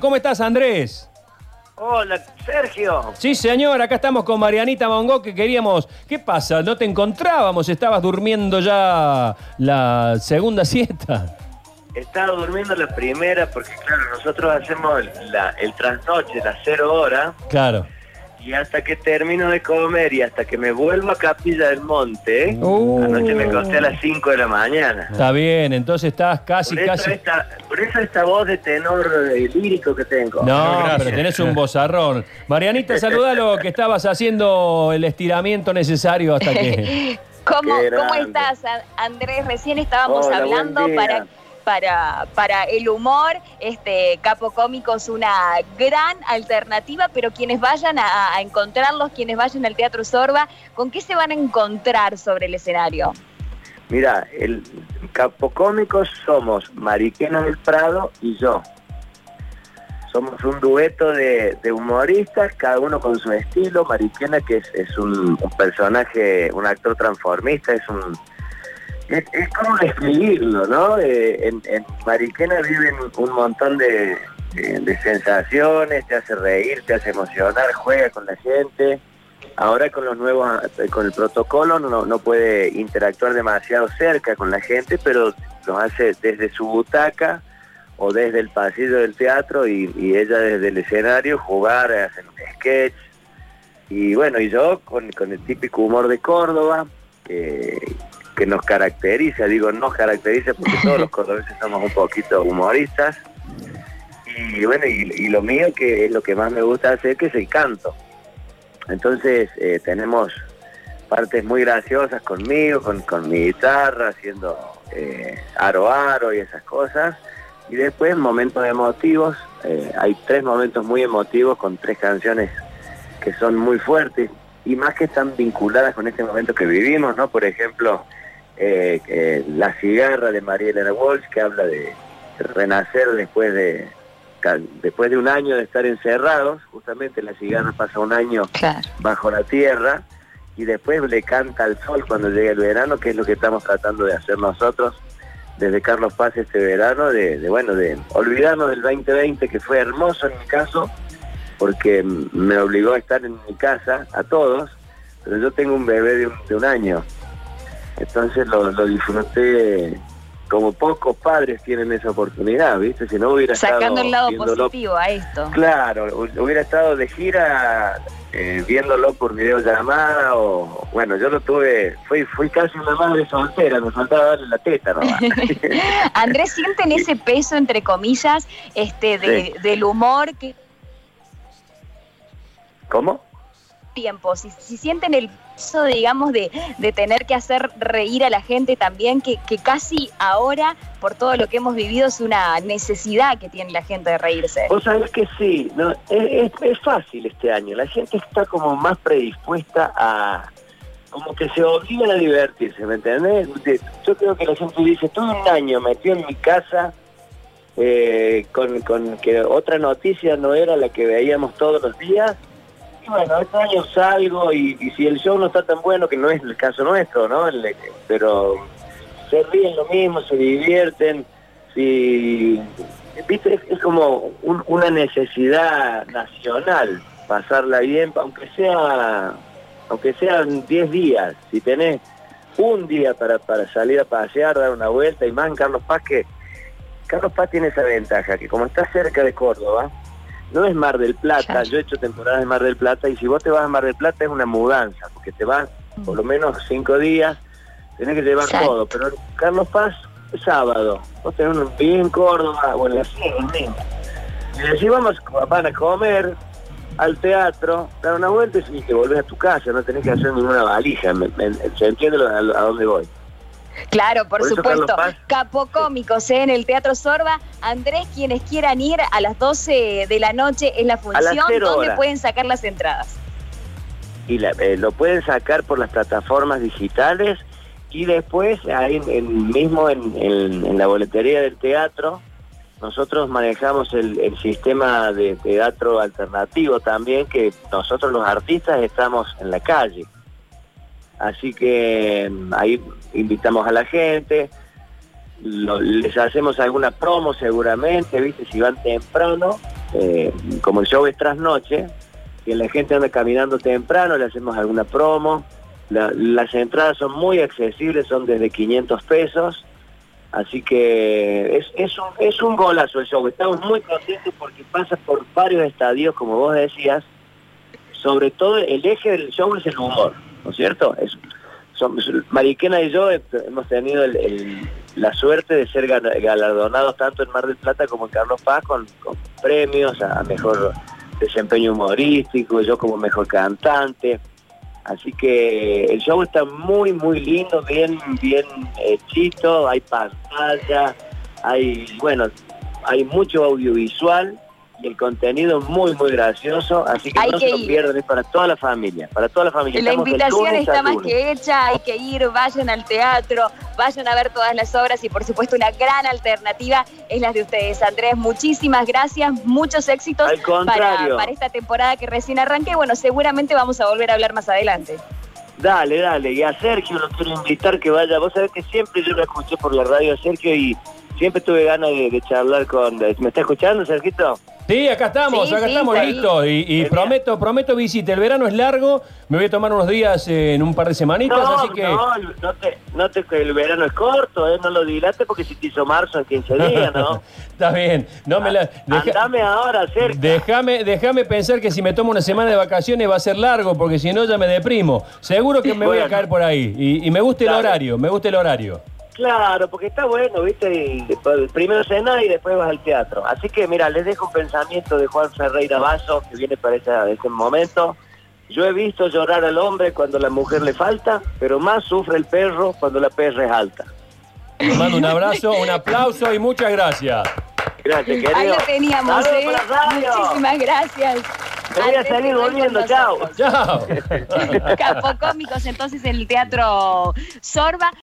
¿Cómo estás, Andrés? Hola, Sergio. Sí, señor, acá estamos con Marianita Mongo que queríamos... ¿Qué pasa? ¿No te encontrábamos? ¿Estabas durmiendo ya la segunda siesta? Estaba durmiendo la primera porque, claro, nosotros hacemos la- el trasnoche, las cero horas, Claro. Y hasta que termino de comer y hasta que me vuelvo a Capilla del Monte, Uh. anoche me acosté a las 5 de la mañana. Está bien, entonces estás casi, Por eso, casi... esta, por eso esta voz de tenor lírico que tengo. No, gracias. pero tenés un bozarrón. Marianita, saludalo que estabas haciendo el estiramiento necesario hasta que... ¿Cómo, ¿Cómo estás, Andrés? Recién estábamos Hola, hablando para, para, para el humor. Este Capo Cómico es una gran alternativa, pero quienes vayan a, encontrarlos, quienes vayan al Teatro Sorba, ¿con qué se van a encontrar sobre el escenario? Mira, el capocómicos somos Mariquena del Prado y yo. Somos un dueto de, humoristas, cada uno con su estilo. Mariquena, que es, un personaje, un actor transformista, es un... Es, es como describirlo, ¿no? Eh, en, en Mariquena viven un montón de, sensaciones, te hace reír, te hace emocionar, juega con la gente. Ahora con los nuevos, con el protocolo no, puede interactuar demasiado cerca con la gente, pero lo hace desde su butaca o desde el pasillo del teatro y, ella desde el escenario jugar, hacen sketch. Y bueno, y yo con, con el típico humor de Córdoba, que, que nos caracteriza, digo nos caracteriza porque todos los cordobeses somos un poquito humoristas. Y bueno, y, y lo mío que es lo que más me gusta hacer, que es el canto. Entonces eh, tenemos partes muy graciosas conmigo, con, con mi guitarra, haciendo eh, aro aro y esas cosas. Y después momentos emotivos, eh, hay tres momentos muy emotivos con tres canciones que son muy fuertes y más que están vinculadas con este momento que vivimos, ¿no? Por ejemplo, eh, eh, La cigarra de María Elena Walsh, que habla de renacer después de, después de un año de estar encerrados, justamente La cigarra pasa un año Claro. bajo la tierra y después le canta al sol cuando llega el verano, que es lo que estamos tratando de hacer nosotros desde Carlos Paz este verano, de, de, bueno, de olvidarnos del 2020 que fue hermoso en mi caso, porque me obligó a estar en mi casa, a todos, pero yo tengo un bebé de un, de un año, entonces lo, lo disfruté como pocos padres tienen esa oportunidad, ¿viste? Si no hubiera Sacando estado el lado viéndolo positivo a esto. Claro, hu- hubiera estado de gira eh, viéndolo por videollamada o bueno, yo lo tuve, fui fui casi una madre soltera, me faltaba darle la teta nomás. Andrés, ¿sienten ese peso, entre comillas, este de, del humor que ¿Cómo? Tiempo, si, si sienten el peso, digamos, de, de tener que hacer reír a la gente también, que, que casi ahora, por todo lo que hemos vivido, es una necesidad que tiene la gente de reírse. Vos sabés que sí, no, es, es- fácil este año, la gente está como más predispuesta a, como que se obligan a divertirse, ¿me entendés? Yo creo que la gente dice, todo un año metido en mi casa, eh, con, con que otra noticia no era la que veíamos todos los días, bueno, este año salgo y, si el show no está tan bueno, que no es el caso nuestro, ¿no? Pero se ríen lo mismo, se divierten, si viste es, como un- una necesidad nacional pasarla bien aunque sea aunque sean 10 días si tenés un día para, para salir a pasear dar una vuelta y más en Carlos Paz que Carlos Paz tiene esa ventaja que como está cerca de Córdoba no es Mar del Plata Claro. yo he hecho temporadas en Mar del Plata y si vos te vas a Mar del Plata es una mudanza porque te vas por lo menos cinco días tenés que llevar Exacto. todo pero Carlos Paz es sábado vos tenés un bien en Córdoba o en la sierra mismo y decís vamos van a comer al teatro, dar una vuelta y te volvés a tu casa, no tenés que hacer ninguna valija, me- me- ¿se entiende a dónde voy? Claro, por, supuesto. Capocómicos ¿eh? en el Teatro Sorba. Andrés, quienes quieran ir a las 12 de la noche es la función. cero ¿Dónde horas. pueden sacar las entradas? Y la- eh, lo pueden sacar por las plataformas digitales y después ahí en- en- mismo en, en- en la boletería del teatro nosotros manejamos el, el sistema de teatro alternativo también que nosotros los artistas estamos en la calle así que mm, ahí invitamos a la gente les hacemos alguna promo seguramente, ¿viste? Si van temprano, eh, como el show es trasnoche, que la gente anda caminando temprano, le hacemos alguna promo. La- las entradas son muy accesibles, son desde 500 pesos. Así que es, es un golazo el show. Estamos muy contentos porque pasa por varios estadios, como vos decías. Sobre todo el eje del show es el humor, ¿no es cierto? Es, somos- Mariquena y yo hemos tenido la suerte de ser galardonados tanto en Mar del Plata como en Carlos Paz con, premios a mejor desempeño humorístico, yo como mejor cantante. Así que el show está muy, muy lindo, bien, bien hechito, hay pantalla, hay, bueno, hay mucho audiovisual el contenido muy, muy gracioso, así que Hay no que se lo pierdan, es para toda la familia, para toda la familia. La Estamos invitación está más que hecha, hay que ir, vayan al teatro, vayan a ver todas las obras y por supuesto una gran alternativa es la de ustedes. Andrés, muchísimas gracias, muchos éxitos Al para, contrario. para esta temporada que recién arranque. Bueno, seguramente vamos a volver a hablar más adelante. Dale, dale. Y a Sergio lo quiero invitar que vaya. Vos sabés que siempre yo lo escuché por la radio a Sergio y siempre tuve ganas de, de charlar con... ¿Me está escuchando, Sergito? Sí, acá estamos, Sí, acá sí, estamos ahí. listos. Y, prometo, prometo visita. El verano es largo, me voy a tomar unos días eh, en un par de semanitas, No, así que. no, no te, no te, el verano es corto, ¿eh? no lo dilate porque si te hizo marzo en 15 días, ¿no? Está bien. No me la. deja- Andame ahora, Sergio. Déjame, déjame pensar que si me tomo una semana de vacaciones va a ser largo, porque si no ya me deprimo. Seguro que me voy a caer por ahí. Y, y me gusta el horario, me gusta el horario. Claro, porque está bueno, ¿viste? Y después- primero cenar y después vas al teatro. Así que, mira, les dejo un pensamiento de Juan Ferreira Vaso, que viene para ese, ese momento. Yo he visto llorar al hombre cuando la mujer le falta, pero más sufre el perro cuando la perra es alta. Les mando un abrazo, un aplauso y muchas gracias. Gracias, querido. Ahí lo teníamos, ¿eh? Muchísimas gracias. Me voy a salir volviendo, chao. Chao. Capocómicos entonces en el Teatro Sorba.